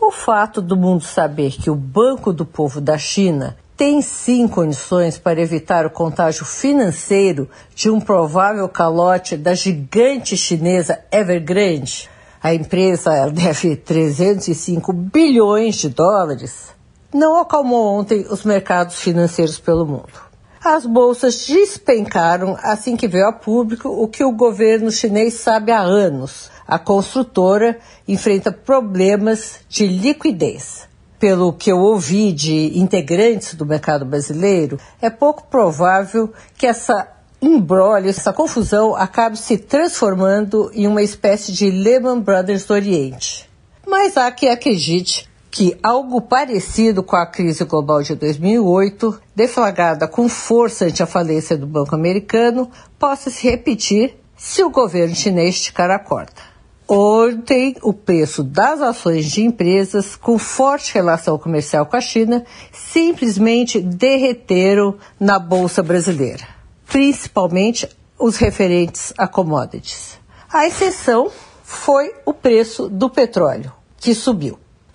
o fato do mundo saber que o Banco do Povo da China tem sim condições para evitar o contágio financeiro de um provável calote da gigante chinesa Evergrande. A empresa deve 305 bilhões de dólares. Não acalmou ontem os mercados financeiros pelo mundo. As bolsas despencaram assim que veio a público o que o governo chinês sabe há anos a construtora enfrenta problemas de liquidez. Pelo que eu ouvi de integrantes do mercado brasileiro, é pouco provável que essa embrolho, essa confusão acabe se transformando em uma espécie de Lehman Brothers do Oriente. Mas há quem acredite que algo parecido com a crise global de 2008, deflagrada com força ante a falência do Banco Americano, possa se repetir se o governo chinês esticar a corda. Ontem, o preço das ações de empresas com forte relação comercial com a China simplesmente derreteram na Bolsa Brasileira, principalmente os referentes a commodities. A exceção foi o preço do petróleo, que subiu.